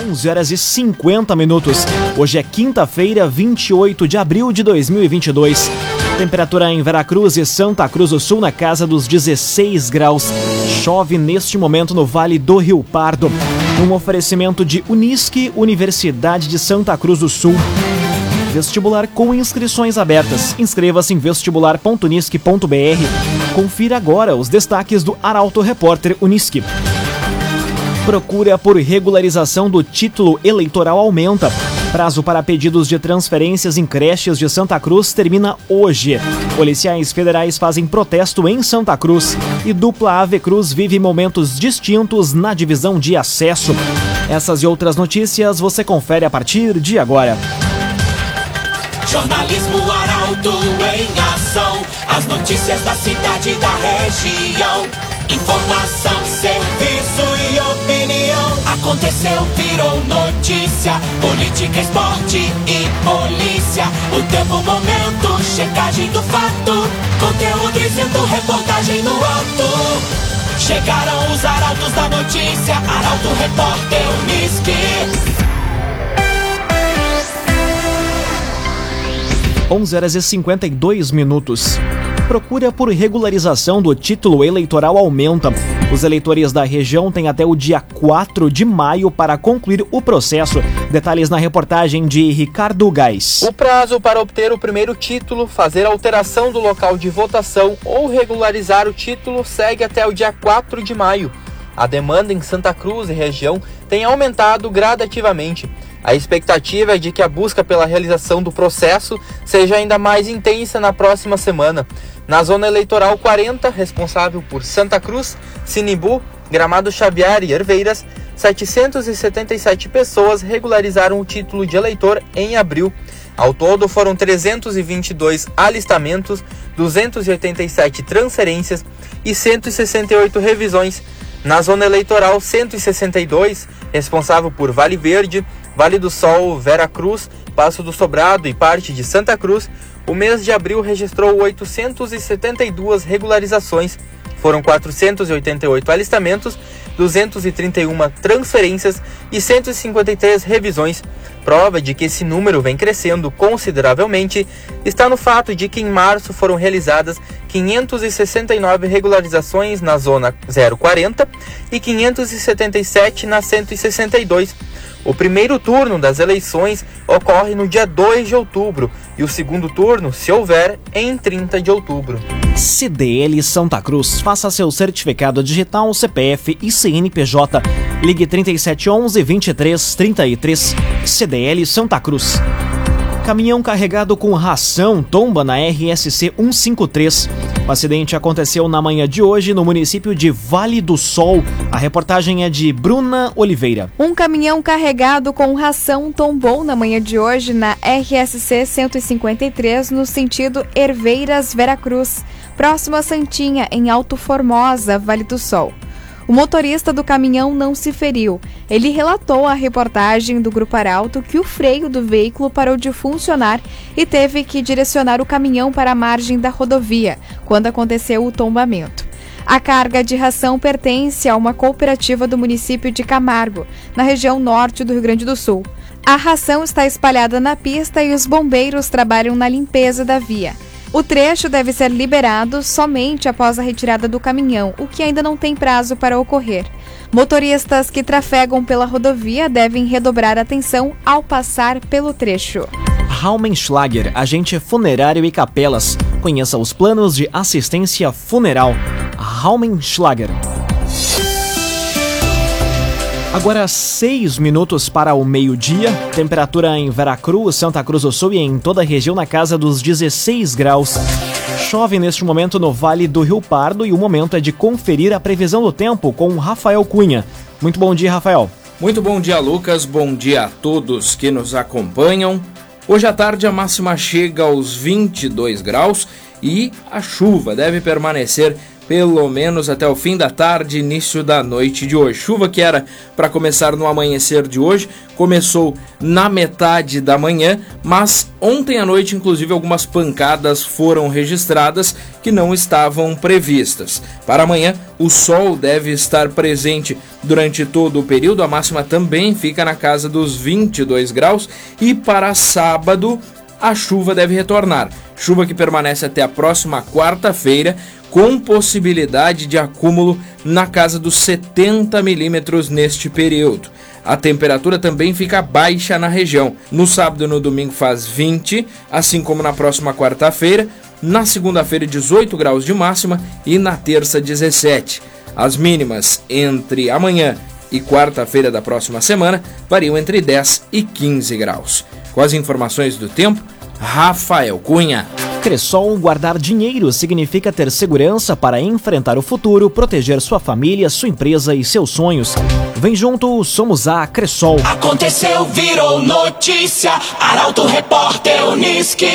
11 horas e 50 minutos. Hoje é quinta-feira, 28 de abril de 2022. Temperatura em Veracruz e Santa Cruz do Sul na casa dos 16 graus. Chove neste momento no Vale do Rio Pardo. Um oferecimento de Unisque, Universidade de Santa Cruz do Sul. Vestibular com inscrições abertas. Inscreva-se em vestibular.unisque.br. Confira agora os destaques do Arauto Repórter Unisque. Procura por regularização do título eleitoral aumenta. Prazo para pedidos de transferências em creches de Santa Cruz termina hoje. Policiais federais fazem protesto em Santa Cruz e dupla Ave Cruz vive momentos distintos na divisão de acesso. Essas e outras notícias você confere a partir de agora. Jornalismo Arauto em ação. As notícias da cidade e da região. Informação, serviço. Aconteceu, virou notícia. Política, esporte e polícia. O tempo, momento, checagem do fato. Conteúdo dizendo, reportagem no ato. Chegaram os arautos da notícia. Arauto, repórter, Unisque. 11 horas e 52 minutos. Procura por regularização do título eleitoral aumenta. Os eleitores da região têm até o dia 4 de maio para concluir o processo. Detalhes na reportagem de Ricardo Gás. O prazo para obter o primeiro título, fazer alteração do local de votação ou regularizar o título segue até o dia 4 de maio. A demanda em Santa Cruz e região tem aumentado gradativamente. A expectativa é de que a busca pela realização do processo seja ainda mais intensa na próxima semana. Na zona eleitoral 40, responsável por Santa Cruz, Sinibu, Gramado Xavier e Herveiras, 777 pessoas regularizaram o título de eleitor em abril. Ao todo, foram 322 alistamentos, 287 transferências e 168 revisões. Na zona eleitoral 162, responsável por Vale Verde, Vale do Sol, Vera Cruz, Passo do Sobrado e parte de Santa Cruz, o mês de abril registrou 872 regularizações. Foram 488 alistamentos, 231 transferências e 153 revisões. Prova de que esse número vem crescendo consideravelmente está no fato de que em março foram realizadas 569 regularizações na zona 040 e 577 na 162 o primeiro turno das eleições ocorre no dia 2 de outubro e o segundo turno, se houver, em 30 de outubro. CDL Santa Cruz. Faça seu certificado digital, CPF e CNPJ. Ligue 3711 2333. CDL Santa Cruz. Caminhão carregado com ração tomba na RSC 153. O acidente aconteceu na manhã de hoje no município de Vale do Sol. A reportagem é de Bruna Oliveira. Um caminhão carregado com ração tombou na manhã de hoje na RSC 153 no sentido Herveiras Veracruz, próximo a Santinha, em Alto Formosa, Vale do Sol. O motorista do caminhão não se feriu. Ele relatou à reportagem do Grupo Arauto que o freio do veículo parou de funcionar e teve que direcionar o caminhão para a margem da rodovia quando aconteceu o tombamento. A carga de ração pertence a uma cooperativa do município de Camargo, na região norte do Rio Grande do Sul. A ração está espalhada na pista e os bombeiros trabalham na limpeza da via. O trecho deve ser liberado somente após a retirada do caminhão, o que ainda não tem prazo para ocorrer. Motoristas que trafegam pela rodovia devem redobrar atenção ao passar pelo trecho. Raumenschlager, agente funerário e capelas. Conheça os planos de assistência funeral. Raumenschlager. Agora seis minutos para o meio-dia. Temperatura em Veracruz, Santa Cruz do Sul e em toda a região na casa dos 16 graus. Chove neste momento no Vale do Rio Pardo e o momento é de conferir a previsão do tempo com Rafael Cunha. Muito bom dia, Rafael. Muito bom dia, Lucas. Bom dia a todos que nos acompanham. Hoje à tarde a máxima chega aos 22 graus e a chuva deve permanecer pelo menos até o fim da tarde, início da noite de hoje. Chuva que era para começar no amanhecer de hoje, começou na metade da manhã, mas ontem à noite, inclusive, algumas pancadas foram registradas que não estavam previstas. Para amanhã, o sol deve estar presente durante todo o período, a máxima também fica na casa dos 22 graus, e para sábado, a chuva deve retornar. Chuva que permanece até a próxima quarta-feira, com possibilidade de acúmulo na casa dos 70 milímetros neste período. A temperatura também fica baixa na região. No sábado e no domingo faz 20, assim como na próxima quarta-feira. Na segunda-feira, 18 graus de máxima e na terça, 17. As mínimas entre amanhã e quarta-feira da próxima semana variam entre 10 e 15 graus. Com as informações do tempo, Rafael Cunha. Cressol guardar dinheiro significa ter segurança para enfrentar o futuro, proteger sua família, sua empresa e seus sonhos. Vem junto, somos a Cressol. Aconteceu, virou notícia. Arauto Repórter Uniski.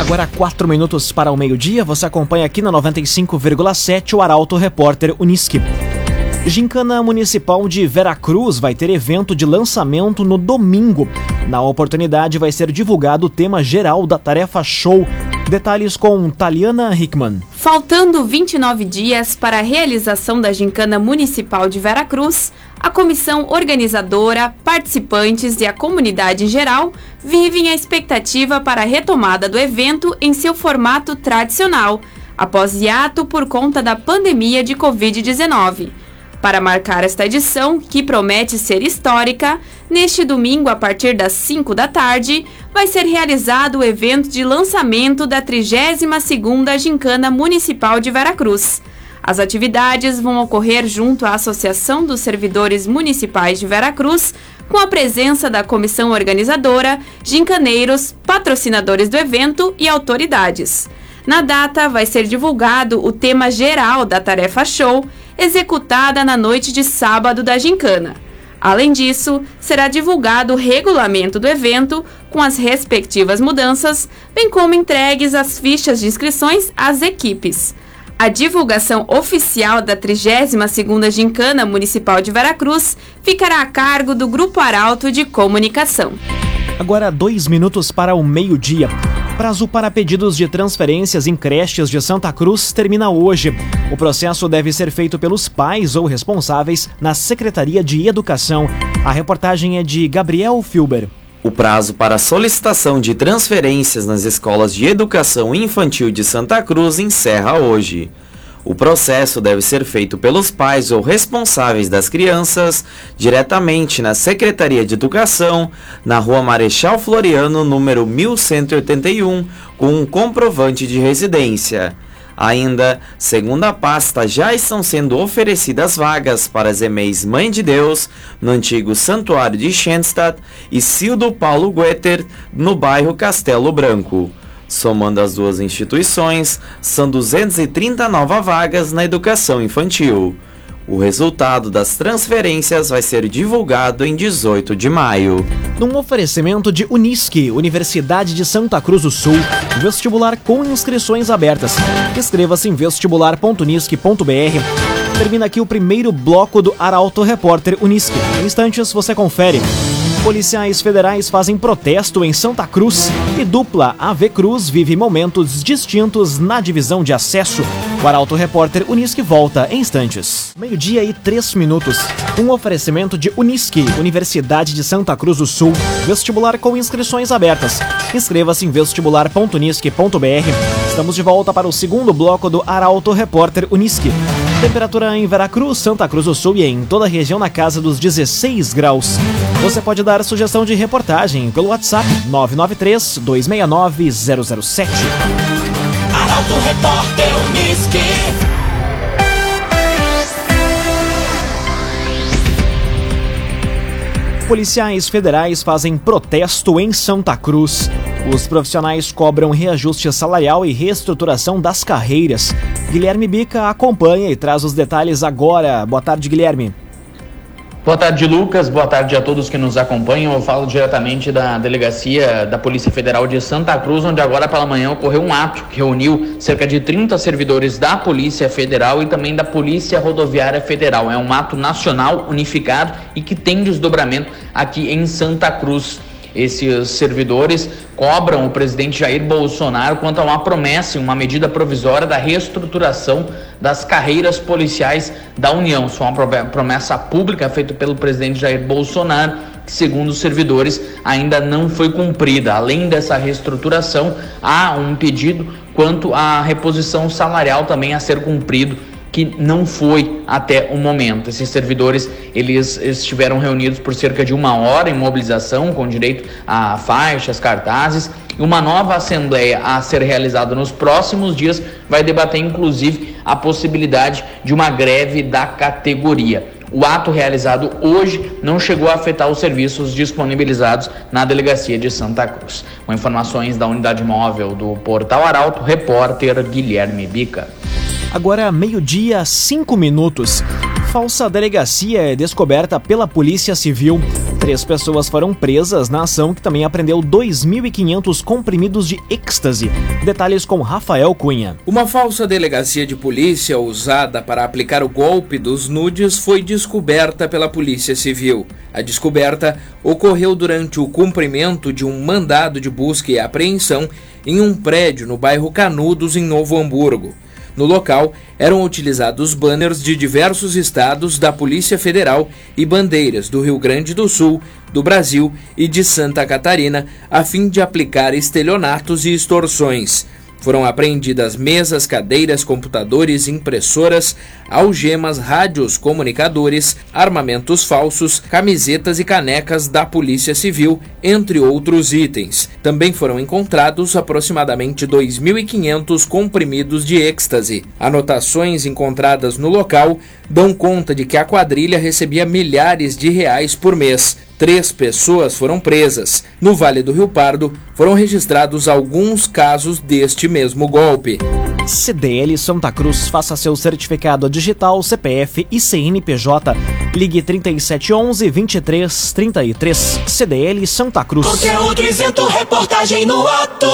Agora, quatro minutos para o meio-dia, você acompanha aqui na 95,7 o Arauto Repórter Uniski. Gincana Municipal de Veracruz vai ter evento de lançamento no domingo. Na oportunidade vai ser divulgado o tema geral da tarefa show. Detalhes com Taliana Hickman. Faltando 29 dias para a realização da Gincana Municipal de Veracruz, a comissão organizadora, participantes e a comunidade em geral vivem a expectativa para a retomada do evento em seu formato tradicional, após hiato por conta da pandemia de Covid-19. Para marcar esta edição, que promete ser histórica, neste domingo, a partir das 5 da tarde, vai ser realizado o evento de lançamento da 32ª Gincana Municipal de Veracruz. As atividades vão ocorrer junto à Associação dos Servidores Municipais de Veracruz, com a presença da comissão organizadora, gincaneiros, patrocinadores do evento e autoridades. Na data, vai ser divulgado o tema geral da tarefa show, executada na noite de sábado da gincana. Além disso, será divulgado o regulamento do evento com as respectivas mudanças, bem como entregues as fichas de inscrições às equipes. A divulgação oficial da 32ª Gincana Municipal de Veracruz ficará a cargo do Grupo Arauto de Comunicação. Agora, dois minutos para o meio-dia. Prazo para pedidos de transferências em creches de Santa Cruz termina hoje. O processo deve ser feito pelos pais ou responsáveis na Secretaria de Educação. A reportagem é de Gabriel Filber. O prazo para solicitação de transferências nas escolas de educação infantil de Santa Cruz encerra hoje. O processo deve ser feito pelos pais ou responsáveis das crianças diretamente na Secretaria de Educação, na Rua Marechal Floriano, número 1181, com um comprovante de residência. Ainda, segundo a pasta, já estão sendo oferecidas vagas para as EMEIs Mãe de Deus, no antigo Santuário de Schenstadt, e Cildo Paulo Guetter, no bairro Castelo Branco. Somando as duas instituições, são 230 novas vagas na educação infantil. O resultado das transferências vai ser divulgado em 18 de maio. Num oferecimento de Unisque, Universidade de Santa Cruz do Sul, vestibular com inscrições abertas. Inscreva-se em vestibular.unisque.br. Termina aqui o primeiro bloco do Arauto Repórter Unisque. Em instantes você confere. Policiais federais fazem protesto em Santa Cruz e dupla AV Cruz vive momentos distintos na divisão de acesso. O Arauto Repórter Unisque volta em instantes. Meio-dia e três minutos. Um oferecimento de Unisque, Universidade de Santa Cruz do Sul. Vestibular com inscrições abertas. Inscreva-se em vestibular.unisque.br. Estamos de volta para o segundo bloco do Arauto Repórter Unisque. Temperatura em Veracruz, Santa Cruz do Sul e em toda a região na casa dos 16 graus. Você pode dar sugestão de reportagem pelo WhatsApp 993 269 007. Arauto Repórter Uniski. Policiais federais fazem protesto em Santa Cruz. Os profissionais cobram reajuste salarial e reestruturação das carreiras. Guilherme Bica acompanha e traz os detalhes agora. Boa tarde, Guilherme. Boa tarde, Lucas. Boa tarde a todos que nos acompanham. Eu falo diretamente da delegacia da Polícia Federal de Santa Cruz, onde agora pela manhã ocorreu um ato que reuniu cerca de 30 servidores da Polícia Federal e também da Polícia Rodoviária Federal. É um ato nacional unificado e que tem desdobramento aqui em Santa Cruz. Esses servidores cobram o presidente Jair Bolsonaro quanto a uma promessa, uma medida provisória da reestruturação das carreiras policiais da União. Isso é uma promessa pública feita pelo presidente Jair Bolsonaro, que, segundo os servidores, ainda não foi cumprida. Além dessa reestruturação, há um pedido quanto à reposição salarial também a ser cumprido que não foi até o momento. Esses servidores eles estiveram reunidos por cerca de uma hora em mobilização, com direito a faixas, cartazes, e uma nova assembleia a ser realizada nos próximos dias vai debater inclusive a possibilidade de uma greve da categoria. O ato realizado hoje não chegou a afetar os serviços disponibilizados na delegacia de Santa Cruz. Com informações da unidade móvel do Portal Arauto, repórter Guilherme Bica. Agora, meio-dia, cinco minutos. Falsa delegacia é descoberta pela Polícia Civil. Três pessoas foram presas na ação que também apreendeu 2.500 comprimidos de êxtase. Detalhes com Rafael Cunha. Uma falsa delegacia de polícia usada para aplicar o golpe dos nudes foi descoberta pela Polícia Civil. A descoberta ocorreu durante o cumprimento de um mandado de busca e apreensão em um prédio no bairro Canudos, em Novo Hamburgo. No local eram utilizados banners de diversos estados da Polícia Federal e bandeiras do Rio Grande do Sul, do Brasil e de Santa Catarina, a fim de aplicar estelionatos e extorsões. Foram apreendidas mesas, cadeiras, computadores, impressoras, algemas, rádios, comunicadores, armamentos falsos, camisetas e canecas da Polícia Civil, entre outros itens. Também foram encontrados aproximadamente 2.500 comprimidos de êxtase. Anotações encontradas no local dão conta de que a quadrilha recebia milhares de reais por mês. Três pessoas foram presas. No Vale do Rio Pardo, foram registrados alguns casos deste mesmo golpe. CDL Santa Cruz, faça seu certificado digital, CPF e CNPJ. Ligue 3711 2333. CDL Santa Cruz. Conteúdo isento, reportagem no ato.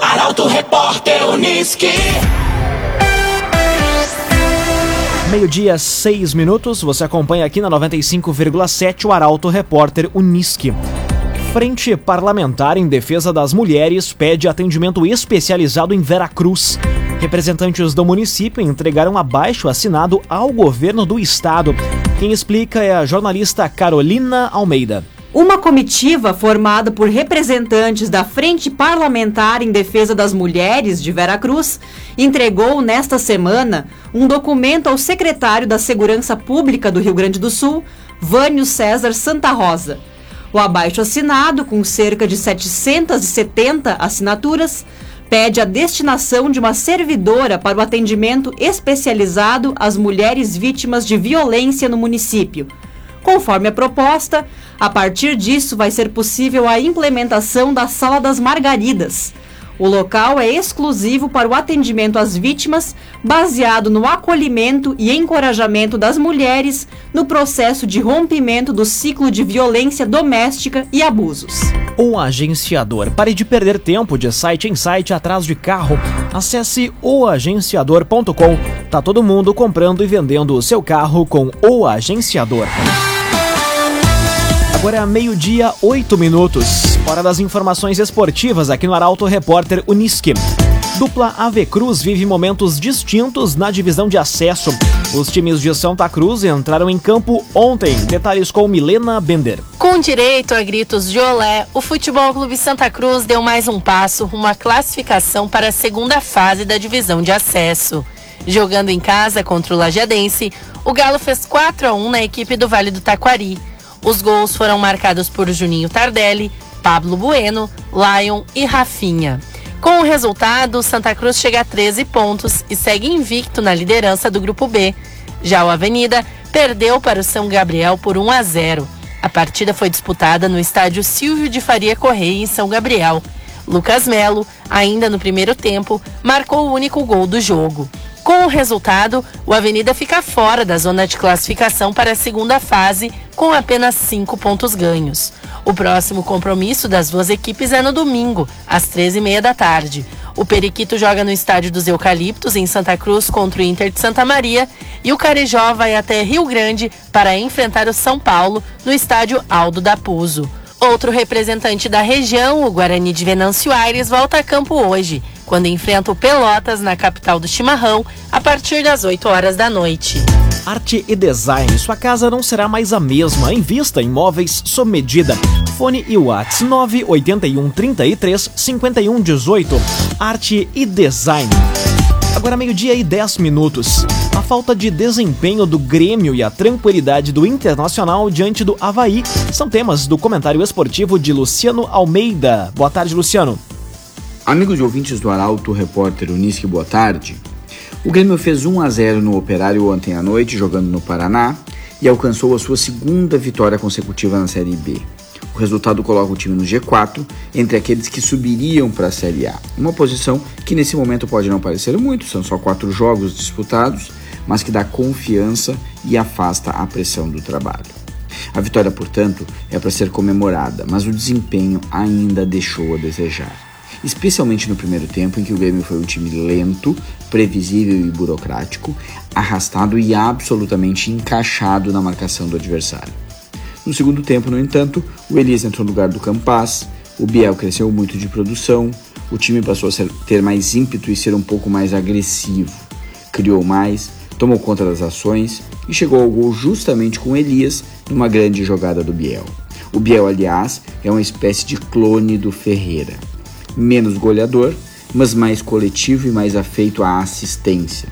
Arauto Repórter Uniski. Meio-dia, seis minutos. Você acompanha aqui na 95,7 o Arauto Repórter Uniski. Frente Parlamentar em Defesa das Mulheres pede atendimento especializado em Veracruz. Representantes do município entregaram abaixo assinado ao governo do estado. Quem explica é a jornalista Carolina Almeida. Uma comitiva formada por representantes da Frente Parlamentar em Defesa das Mulheres de Veracruz entregou nesta semana um documento ao secretário da Segurança Pública do Rio Grande do Sul, Vânio César Santa Rosa. O abaixo assinado, com cerca de 770 assinaturas, pede a destinação de uma servidora para o atendimento especializado às mulheres vítimas de violência no município Conforme a proposta, a partir disso vai ser possível a implementação da Sala das Margaridas. O local é exclusivo para o atendimento às vítimas, baseado no acolhimento e encorajamento das mulheres no processo de rompimento do ciclo de violência doméstica e abusos. O agenciador. Pare de perder tempo de site em site atrás de carro. Acesse oagenciador.com. Tá todo mundo comprando e vendendo o seu carro com o agenciador. Agora é meio-dia, oito minutos. Hora das informações esportivas aqui no Arauto Repórter Uniski. Dupla Ave Cruz vive momentos distintos na divisão de acesso. Os times de Santa Cruz entraram em campo ontem. Detalhes com Milena Bender. Com direito a gritos de olé, o Futebol Clube Santa Cruz deu mais um passo rumo à classificação para a segunda fase da divisão de acesso. Jogando em casa contra o Lajadense, o Galo fez 4 a 1 na equipe do Vale do Taquari os gols foram marcados por Juninho Tardelli, Pablo Bueno, Lion e Rafinha. Com o resultado, Santa Cruz chega a 13 pontos e segue invicto na liderança do Grupo B. Já o Avenida perdeu para o São Gabriel por 1 a 0. A partida foi disputada no estádio Silvio de Faria Correia, em São Gabriel. Lucas Melo, ainda no primeiro tempo, marcou o único gol do jogo. Com o resultado, o Avenida fica fora da zona de classificação para a segunda fase, com apenas cinco pontos ganhos. O próximo compromisso das duas equipes é no domingo, às 13h30 da tarde. O Periquito joga no estádio dos Eucaliptos, em Santa Cruz, contra o Inter de Santa Maria. E o Carijó vai até Rio Grande para enfrentar o São Paulo, no estádio Aldo da Puso. Outro representante da região, o Guarani de Venâncio Aires, volta a campo hoje, quando enfrenta o Pelotas na capital do chimarrão, a partir das 8 horas da noite. Arte e design. Sua casa não será mais a mesma. Invista em móveis sob medida. Fone e Whats 981 33 51 18. Arte e design. Agora meio-dia e 10 minutos. A falta de desempenho do Grêmio e a tranquilidade do Internacional diante do Havaí são temas do comentário esportivo de Luciano Almeida. Boa tarde, Luciano. Amigos e ouvintes do Arauto, repórter Unisque, boa tarde. O Grêmio fez 1 a 0 no Operário ontem à noite, jogando no Paraná, e alcançou a sua segunda vitória consecutiva na Série B. O resultado coloca o time no G4, entre aqueles que subiriam para a Série A. Uma posição que nesse momento pode não parecer muito, são só quatro jogos disputados, mas que dá confiança e afasta a pressão do trabalho. A vitória, portanto, é para ser comemorada, mas o desempenho ainda deixou a desejar. Especialmente no primeiro tempo, em que o Grêmio foi um time lento, previsível e burocrático, arrastado e absolutamente encaixado na marcação do adversário. No segundo tempo, no entanto, o Elias entrou no lugar do Campas, o Biel cresceu muito de produção, o time passou a ser, ter mais ímpeto e ser um pouco mais agressivo. Criou mais, tomou conta das ações e chegou ao gol justamente com Elias numa grande jogada do Biel. O Biel, aliás, é uma espécie de clone do Ferreira. Menos goleador, mas mais coletivo e mais afeito à assistência.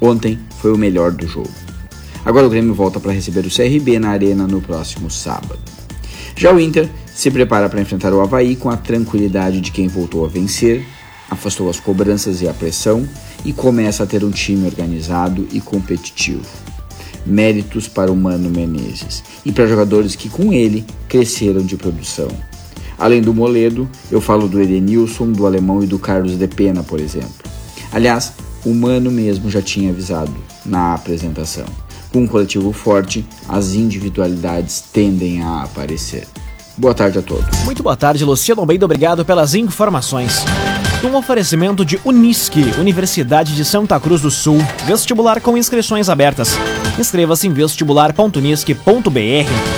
Ontem foi o melhor do jogo. Agora o Grêmio volta para receber o CRB na Arena no próximo sábado. Já o Inter se prepara para enfrentar o Havaí com a tranquilidade de quem voltou a vencer, afastou as cobranças e a pressão e começa a ter um time organizado e competitivo. Méritos para o Mano Menezes e para jogadores que com ele cresceram de produção. Além do Moledo, eu falo do Edenilson, do Alemão e do Carlos de Pena, por exemplo. Aliás, o Mano mesmo já tinha avisado na apresentação. Com um coletivo forte, as individualidades tendem a aparecer. Boa tarde a todos. Muito boa tarde, Luciano Almeida. Obrigado pelas informações. Um oferecimento de Unisque, Universidade de Santa Cruz do Sul. Vestibular com inscrições abertas. Inscreva-se em vestibular.unisque.br.